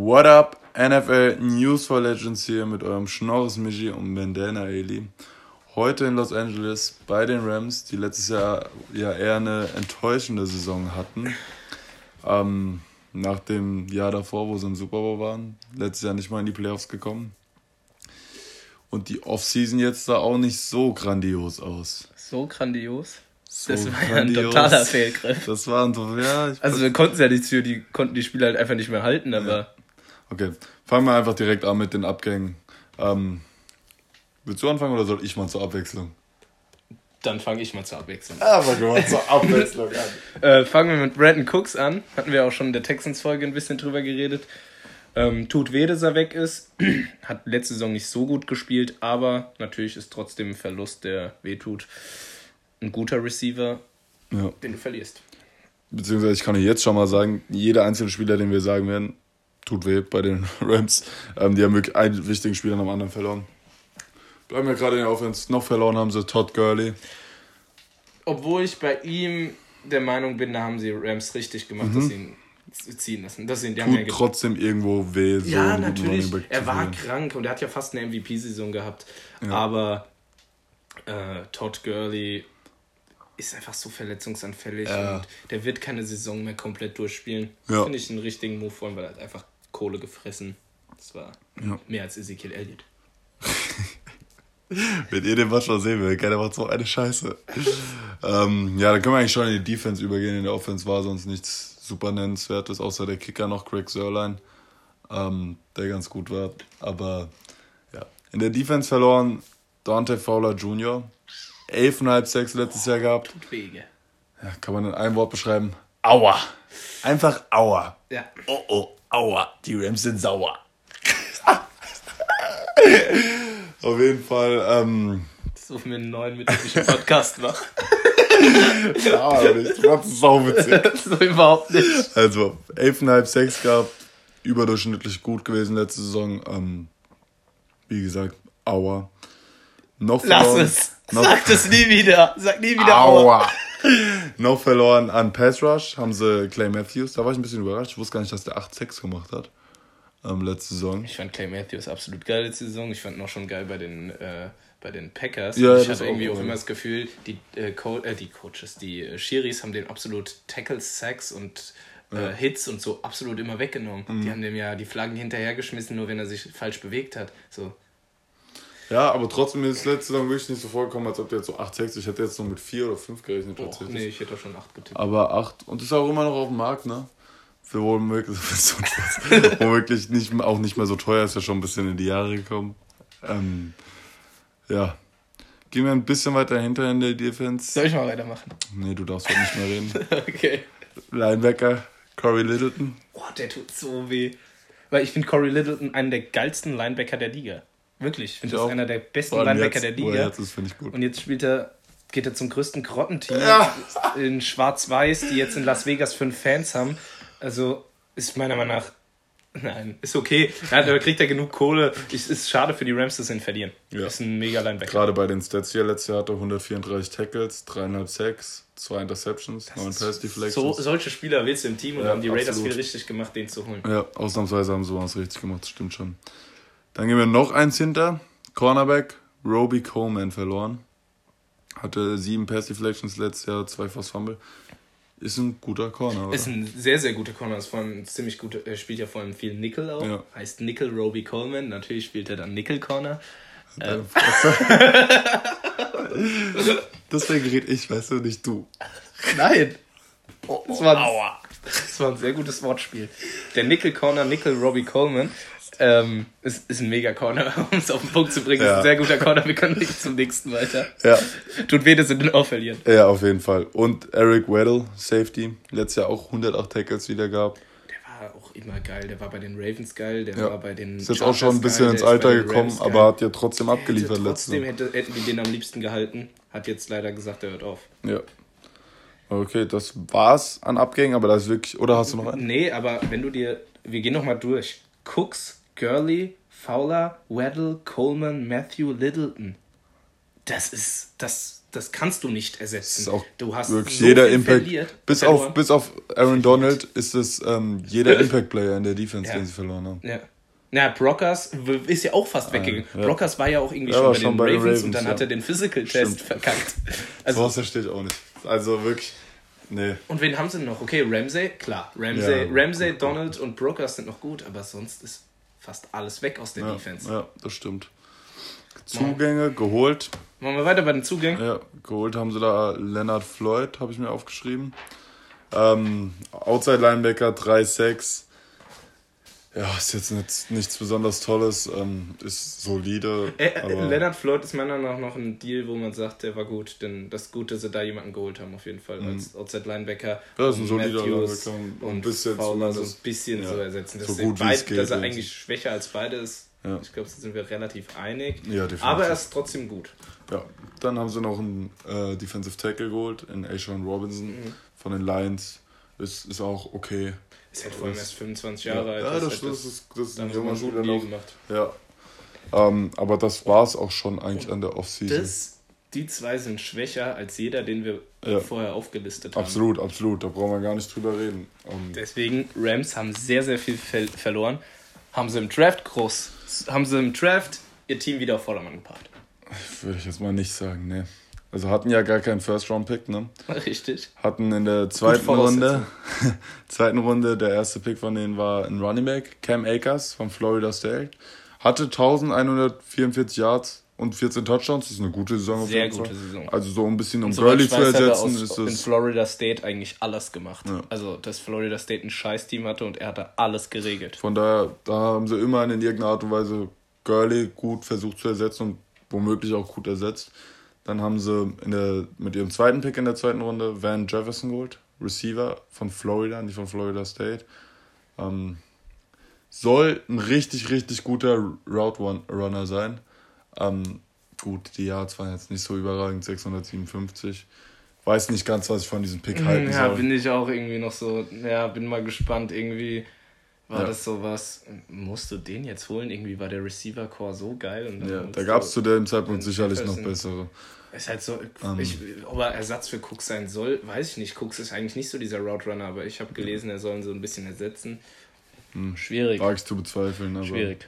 What up, NFL News for Legends hier mit eurem Schnorres Michi und Bandana Eli. Heute in Los Angeles bei den Rams, die letztes Jahr ja eher eine enttäuschende Saison hatten. Ähm, nach dem Jahr davor, wo sie im Super Bowl waren. Letztes Jahr nicht mal in die Playoffs gekommen. Und die Offseason jetzt sah auch nicht so grandios aus. So grandios? So das war ja ein grandios. totaler Fehlgriff. Das waren so, ja. Also wir konnten ja nichts für, die konnten die Spieler halt einfach nicht mehr halten, aber Okay, fangen wir einfach direkt an mit den Abgängen. Ähm, willst du anfangen oder soll ich mal zur Abwechslung? dann fange ich mal zur Abwechslung. Aber mal zur Abwechslung an. Äh, fangen wir mit Brandon Cooks an. Hatten wir auch schon in der Texans-Folge ein bisschen drüber geredet. Ähm, tut weh, dass er weg ist. Hat letzte Saison nicht so gut gespielt, aber natürlich ist trotzdem ein Verlust, der wehtut. Ein guter Receiver, Ja, den du verlierst. beziehungsweise ich kann dir jetzt schon mal sagen, jeder einzelne Spieler, den wir sagen werden, tut weh bei den Rams. Ähm, die haben wirklich einen wichtigen Spieler nach dem anderen verloren. Bleiben wir gerade in der Offense. Noch verloren haben sie Todd Gurley. Obwohl ich bei ihm der Meinung bin, da haben sie Rams richtig gemacht, dass sie ihn ziehen lassen. Dass sie ihn, die haben Tut ja ge- trotzdem irgendwo weh. So Ja, natürlich. Er war krank und er hat ja fast eine MVP-Saison gehabt. Aber äh, Todd Gurley ist einfach so verletzungsanfällig Ja. und der wird keine Saison mehr komplett durchspielen. Ja. Finde ich einen richtigen Move von, weil er hat einfach Kohle gefressen. Das war Ja. mehr als Ezekiel Elliott. Wenn ihr den manchmal sehen will, keiner macht so eine Scheiße. ähm, ja, dann können wir eigentlich schon in die Defense übergehen. In der Offense war sonst nichts super nennenswertes, außer der Kicker noch Craig Sörlein, ähm, der ganz gut war. Aber ja, in der Defense verloren Dante Fowler Jr. 11,5 Sacks letztes Jahr gehabt. Tut Wege. Ja, kann man in einem Wort beschreiben. Aua. Einfach Aua. Ja. Oh oh, aua. Die Rams sind sauer. Auf jeden Fall, ähm, So für einen neuen mittelischen Podcast machen. Ja, nicht. Das ist sauwitzig. so überhaupt nicht. Also, 11,5 Sacks gehabt, überdurchschnittlich gut gewesen letzte Saison. Ähm, wie gesagt, aua. Noch Lass verloren, es. Noch, Sag das nie wieder. Sag nie wieder Aua. aua. noch verloren an Pass Rush, haben sie Clay Matthews. Da war ich ein bisschen überrascht. Ich wusste gar nicht, dass der 8 Sacks gemacht hat. Ähm, letzte Saison. Ich fand Clay Matthews absolut geil letzte Saison. Ich fand ihn auch schon geil bei den, äh, bei den Packers. Ja, ich hatte irgendwie auch ja. immer das Gefühl, die, äh, Co äh, die Coaches, die äh, Schiris haben den absolut Tackles, Sacks und äh, Hits und so absolut immer weggenommen. Mhm. Die haben dem ja die Flaggen hinterhergeschmissen, nur wenn er sich falsch bewegt hat. So. Ja, aber trotzdem ist letzte Saison wirklich nicht so vorgekommen, als ob der jetzt so 8 Sacks. Ich hätte jetzt nur mit 4 oder 5 gerechnet tatsächlich. nee, ich hätte schon 8 getippt. Aber 8. Und ist auch immer noch auf dem Markt, ne? Für womöglich, so womöglich nicht, auch nicht mehr so teuer, ist ja schon ein bisschen in die Jahre gekommen. Ähm, ja. Gehen wir ein bisschen weiter hinter in der Defense. Soll ich mal weitermachen? Nee, du darfst heute nicht mehr reden. okay. Linebacker, Corey Littleton. Boah, der tut so weh. Weil ich finde Corey Littleton einen der geilsten Linebacker der Liga. Wirklich. Ich finde Ich das auch. einer der besten Vor Linebacker jetzt, der er Liga. jetzt ist, finde ich gut. Und jetzt spielt er, geht er zum größten Grottenteam Ja. in Schwarz-Weiß, die jetzt in Las Vegas fünf Fans haben. Also ist meiner Meinung nach. Nein, ist okay. Ja, da kriegt er genug Kohle. Es ist schade für die Rams, dass sie ihn verlieren. Ja. Ist ein mega Linebacker. Gerade bei den Stats hier, letztes Jahr hatte er 134 Tackles, 3,5 Sacks, 2 Interceptions, 9 Pass So, Deflections. solche Spieler willst du im Team und Ja, haben die Raiders absolut. viel richtig gemacht, den zu holen. Ja, ausnahmsweise haben sie was richtig gemacht, das stimmt schon. Dann gehen wir noch eins hinter. Cornerback, Roby Coleman verloren. Hatte sieben Pass Deflections letztes Jahr, zwei Force Fumble. Ist ein guter Corner, oder? Ist ein sehr, sehr guter Corner. Ist vor allem ziemlich gut. Er spielt ja vor allem viel Nickel auch. Ja. Heißt Nickel Roby Coleman. Natürlich spielt er dann Nickel Corner. Ähm, Deswegen rede ich, weißt du, nicht du. Nein! Das war, ein, das war ein sehr gutes Wortspiel. Der Nickel Corner, Nickel Robbie Coleman, ähm, ist, ist ein mega Corner, um es auf den Punkt zu bringen. Ist Ja. ein sehr guter Corner. Wir können nicht zum nächsten weiter. Ja. Tut weh, dass sie den auch verlieren. Ja, auf jeden Fall. Und Eric Weddle, Safety. Letztes Jahr auch 108 Tackles wieder gehabt. Der war auch immer geil. Der war bei den Ravens geil. Der Ja. war bei den. Ist jetzt auch schon ein bisschen geil, ins ist Alter gekommen, Rams aber geil. hat ja trotzdem abgeliefert letztes trotzdem Jahr. hätte, hätten die den am liebsten gehalten. Hat jetzt leider gesagt, er hört auf. Ja. Okay, das war's an Abgängen, aber da ist wirklich. Oder hast du noch einen? Nee, aber wenn du dir. Wir gehen nochmal durch. Cooks, Gurley, Fowler, Weddle, Coleman, Matthew, Littleton. das ist, das, das kannst du nicht ersetzen. ist auch du hast wirklich so jeder Impact. verliert, bis, auf, bis auf Aaron Donald ist es ähm, jeder Impact-Player in der Defense, Ja. den sie verloren haben. Ja. Na, Brockers ist ja auch fast weggegangen. ja. Brockers war ja auch irgendwie Ja, schon, bei, schon den bei den Ravens, und Ravens, dann ja. hat er den Physical-Test verkackt. Also, das verstehe ich auch nicht. Also wirklich, nee. und wen haben sie noch? Okay, Ramsey, klar. Ramsey. Ramsey, Donald und Brokers sind noch gut, aber sonst ist fast alles weg aus der Ja, Defense. ja, das stimmt. Zugänge geholt. Machen wir weiter bei den Zugängen. Ja, geholt haben sie da Leonard Floyd, habe ich mir aufgeschrieben. Ähm, Outside Linebacker 3-6. Ja, ist jetzt nicht, nichts besonders Tolles, ähm, ist solide. Äh, äh, Leonard Floyd ist meiner Meinung nach noch ein Deal, wo man sagt, der war gut, denn das Gute, dass sie da jemanden geholt haben, auf jeden Fall, als Outside Linebacker. Mhm. Ja, ist ein solider Linebacker und und ein bisschen Fowler so ein bisschen ja, so ersetzen. so Dass, gut beid, geht, dass er eigentlich schwächer als beide ist. Ja. Ich glaube, da sind wir relativ einig. Ja, definitiv. Aber er ist trotzdem gut. Ja, dann haben sie noch einen äh, Defensive Tackle geholt in Ashawn Robinson Mhm. von den Lions. Ist, ist auch okay. Ist halt vor allem erst 25 Jahre alt. Ja, das, halt das, ist, das ist ein junger Deal noch. gemacht. Ja. Ähm, aber das war es auch schon eigentlich an der Offseason. Das, die zwei sind schwächer als jeder, den wir Ja. vorher aufgelistet haben. Absolut, absolut. Da brauchen wir gar nicht drüber reden. Ähm, Deswegen, Rams haben sehr, sehr viel ver verloren. Haben sie im Draft groß, haben sie im Draft ihr Team wieder auf Vordermann gebracht. Würde ich jetzt mal nicht sagen, ne. Also hatten ja gar keinen First-Round-Pick, ne? Richtig. Hatten in der zweiten. Runde, zweiten Runde, der erste Pick von denen war ein Running Back, Cam Akers von Florida State. Hatte 1144 Yards und 14 Touchdowns. Das ist eine gute Saison auf Sehr jeden gute Fall. Saison. Also so ein bisschen um Gurley zu er ersetzen, aus, ist in das. Florida State eigentlich alles gemacht. Ja. Also, dass Florida State ein Scheiß-Team hatte und er hatte alles geregelt. Von daher, da haben sie immerhin in irgendeiner Art und Weise Gurley gut versucht zu ersetzen und womöglich auch gut ersetzt. Dann haben sie der, mit ihrem zweiten Pick in der zweiten Runde Van Jefferson geholt, Receiver von Florida, nicht von Florida State. Ähm, soll ein richtig, richtig guter Route Run- Runner sein. Ähm, gut, die Yards waren jetzt nicht so überragend, 657. Weiß nicht ganz, was ich von diesem Pick halten Ja, soll. bin ich auch irgendwie noch so, ja, bin mal gespannt. Irgendwie war Ja. das sowas, musst du den jetzt holen? Irgendwie war der Receiver-Core so geil. Ja, da gab es zu dem Zeitpunkt sicherlich noch bessere. Ist halt so, Ähm. ich, ob er Ersatz für Cooks sein soll, weiß ich nicht. Cooks ist eigentlich nicht so dieser Route Runner, aber ich habe gelesen, er soll ihn so ein bisschen ersetzen. Schwierig. Wage ich zu bezweifeln. Aber Schwierig.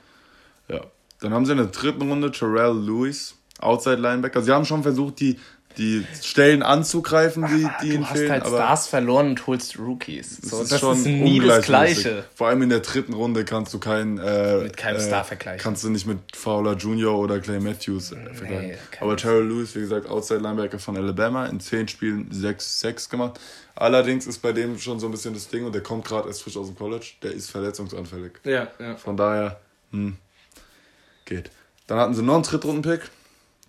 Ja. Dann haben sie in der dritten Runde Terrell Lewis, Outside Linebacker. Sie haben schon versucht, die, die Stellen anzugreifen, die, die ihnen du hast fehlen. halt aber Stars verloren und holst Rookies. So, es das ist nie das. Gleiche. Vor allem in der dritten Runde kannst du keinen äh, Mit keinem äh, Star vergleichen. Kannst du nicht mit Fowler Jr. oder Clay Matthews äh, vergleichen. Aber Terrell Lewis, wie gesagt, Outside Linebacker von Alabama, in zehn Spielen 6-6 gemacht. Allerdings ist bei dem schon so ein bisschen das Ding und der kommt gerade erst frisch aus dem College, der ist verletzungsanfällig. Ja, ja. Von daher, hm, geht. Dann hatten sie noch einen Drittrunden-Pick.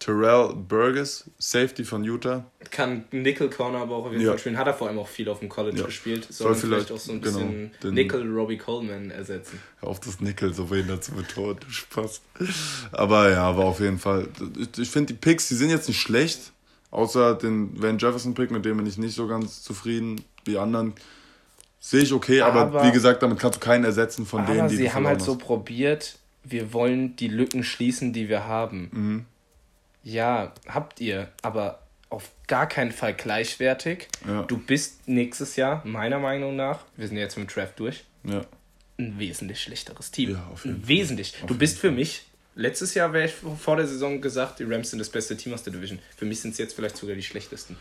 Terrell Burgess, Safety von Utah. Kann Nickel Corner aber auch auf jeden Ja. Fall spielen. Hat er vor allem auch viel auf dem College Ja. gespielt. Soll Soll, vielleicht, vielleicht- auch so ein genau, bisschen den- Nickel Robbie Coleman ersetzen. Auf das Nickel so behindert zu betonen. Spaß. Aber ja, aber auf jeden Fall. Ich, ich finde die Picks, die sind jetzt nicht schlecht. Außer den Van Jefferson Pick, mit dem bin ich nicht so ganz zufrieden. Die anderen sehe ich okay, aber, Aber- wie gesagt, damit kannst du keinen ersetzen von denen, Aber die sie haben halt so verloren probiert, wir wollen die Lücken schließen, die wir haben. Mhm. Ja, habt ihr, aber auf gar keinen Fall gleichwertig. Ja. Du bist nächstes Jahr, meiner Meinung nach, wir sind jetzt mit dem Draft durch. Ja. ein wesentlich schlechteres Team. Ja, auf jeden ein Fall. wesentlich. du jeden bist für mich, letztes Jahr wäre ich vor der Saison gesagt, die Rams sind das beste Team aus der Division. Für mich sind es jetzt vielleicht sogar die schlechtesten.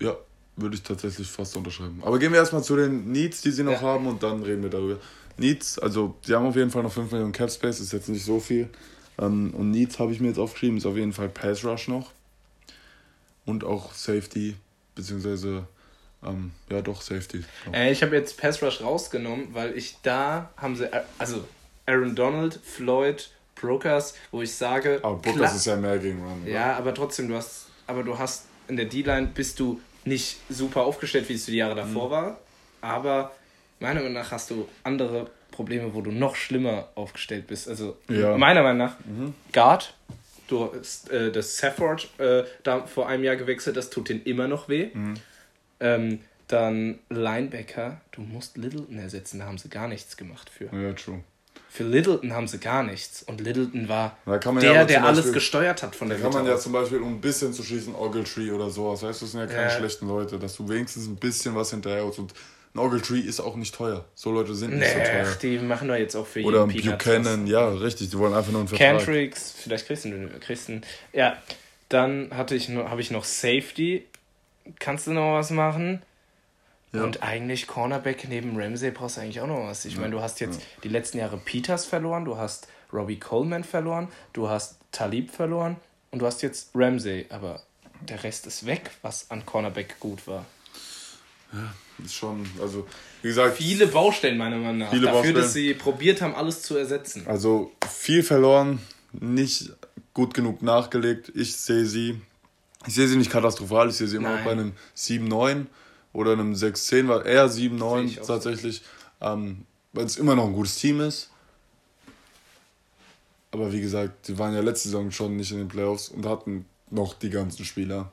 Ja, würde ich tatsächlich fast unterschreiben. Aber gehen wir erstmal zu den Needs, die sie noch Ja. haben und dann reden wir darüber. Needs, also sie haben auf jeden Fall noch 5 Millionen Cap Space, ist jetzt nicht so viel. Ähm, und Needs habe ich mir jetzt aufgeschrieben, ist auf jeden Fall Pass Rush noch. Und auch Safety, beziehungsweise, ähm, ja doch, Safety. Äh, ich habe jetzt Pass Rush rausgenommen, weil ich da haben sie, also Aaron Donald, Floyd, Brokers, wo ich sage, Aber Booker klar- ist ja mehr gegen Run. oder? Ja, aber trotzdem, du hast, aber du hast in der D-Line bist du nicht super aufgestellt, wie es die Jahre davor Mhm. war. Aber meiner Meinung nach hast du andere Probleme, wo du noch schlimmer aufgestellt bist. Also Ja. meiner Meinung nach Guard. Du hast äh, das Safford äh, da vor einem Jahr gewechselt, das tut denen immer noch weh. Mhm. Ähm, dann Linebacker, du musst Littleton ersetzen, da haben sie gar nichts gemacht für. Ja, true. Für Littleton haben sie gar nichts. Und Littleton war der, ja der zum alles Beispiel- gesteuert hat von der Da kann man ja zum Beispiel, um ein bisschen zu schießen, Ogletree oder sowas. Weißt du, das sind ja keine Ja. schlechten Leute, dass du wenigstens ein bisschen was hinterher holst. Und Ogletree ist auch nicht teuer. So Leute sind nicht so Nee, teuer. ach, die machen doch jetzt auch für Oder ein jeden Buchanan, ja, richtig, die wollen einfach nur einen Vertrag. Cantrix, vielleicht kriegst du du- Ja, dann hatte ich noch, habe ich noch Safety. Kannst du noch was machen? Ja. Und eigentlich Cornerback neben Ramsey brauchst du eigentlich auch noch was. Ich meine, du hast jetzt die letzten Jahre Peters verloren, du hast Robbie Coleman verloren, du hast Talib verloren und du hast jetzt Ramsey. Aber der Rest ist weg, was an Cornerback gut war. Ist schon, also, wie gesagt, Viele Baustellen meiner Meinung nach. Viele Dafür, Baustellen. dass sie probiert haben, alles zu ersetzen. also viel verloren, nicht gut genug nachgelegt. Ich sehe sie, ich sehe sie nicht katastrophal, ich sehe sie immer noch bei einem 7-9 oder einem 6-10, weil eher Sehe 7-9 ich auch so. tatsächlich, ähm, weil es immer noch ein gutes Team ist. Aber wie gesagt, die waren ja letzte Saison schon nicht in den Playoffs und hatten noch die ganzen Spieler.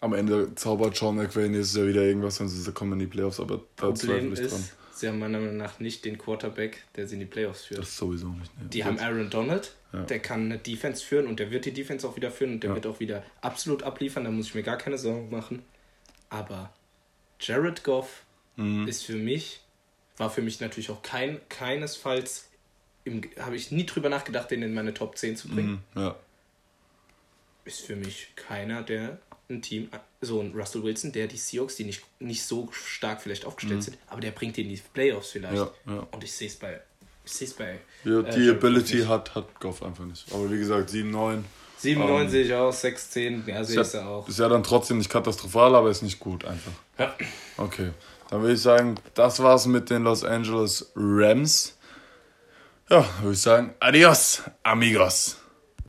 Am Ende zaubert Sean McVay nächstes Jahr wieder irgendwas und sie kommen in die Playoffs, aber da zweifle ich dran. sie haben meiner Meinung nach nicht den Quarterback, der sie in die Playoffs führt. Das sowieso nicht. Ne. Die haben Aaron Donald, Ja. der kann eine Defense führen und der wird die Defense auch wieder führen und der Ja. wird auch wieder absolut abliefern, da muss ich mir gar keine Sorgen machen. Aber Jared Goff Mhm. ist für mich, war für mich natürlich auch kein, keinesfalls, habe ich nie drüber nachgedacht, den in meine Top 10 zu bringen. Mhm, ja. Ist für mich keiner, der ein Team, so ein Russell Wilson, der die Seahawks, die nicht, nicht so stark vielleicht aufgestellt sind, aber der bringt die in die Playoffs vielleicht. Mhm. Ja, ja. Und ich sehe es bei, ich sehe es bei Ja, äh, die Ability hat, hat Goff einfach nicht. Aber wie gesagt, 7-9 7, 9 Ähm, sehe ich auch, 6, 10, ja, sehe ich ja, auch. ist ja dann trotzdem nicht katastrophal, aber ist nicht gut einfach. Ja. Okay, dann würde ich sagen, das war's mit den Los Angeles Rams. Ja, würde ich sagen, adios, amigos.